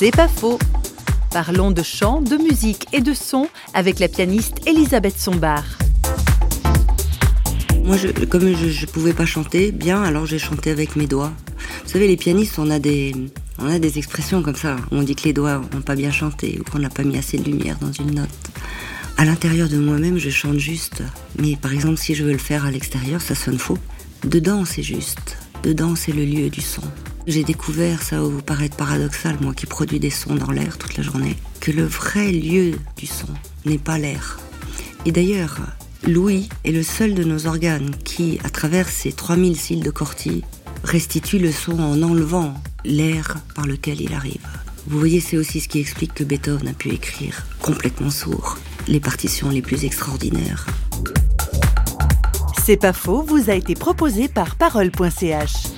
C'est pas faux. Parlons de chant, de musique et de son avec la pianiste Elisabeth Sombard. Moi, comme je ne pouvais pas chanter bien, alors j'ai chanté avec mes doigts. Vous savez, les pianistes, on a des, on a des expressions comme ça. On dit que les doigts n'ont pas bien chanté ou qu'on n'a pas mis assez de lumière dans une note. À l'intérieur de moi-même, je chante juste. Mais par exemple, si je veux le faire à l'extérieur, ça sonne faux. Dedans, c'est juste. Dedans, c'est le lieu du son. J'ai découvert, ça va vous paraître paradoxal, moi qui produis des sons dans l'air toute la journée, que le vrai lieu du son n'est pas l'air. Et d'ailleurs, l'ouïe est le seul de nos organes qui, à travers ses 3000 cils de corti, restitue le son en enlevant l'air par lequel il arrive. Vous voyez, c'est aussi ce qui explique que Beethoven a pu écrire complètement sourd les partitions les plus extraordinaires. C'est pas faux, vous a été proposé par parole.ch.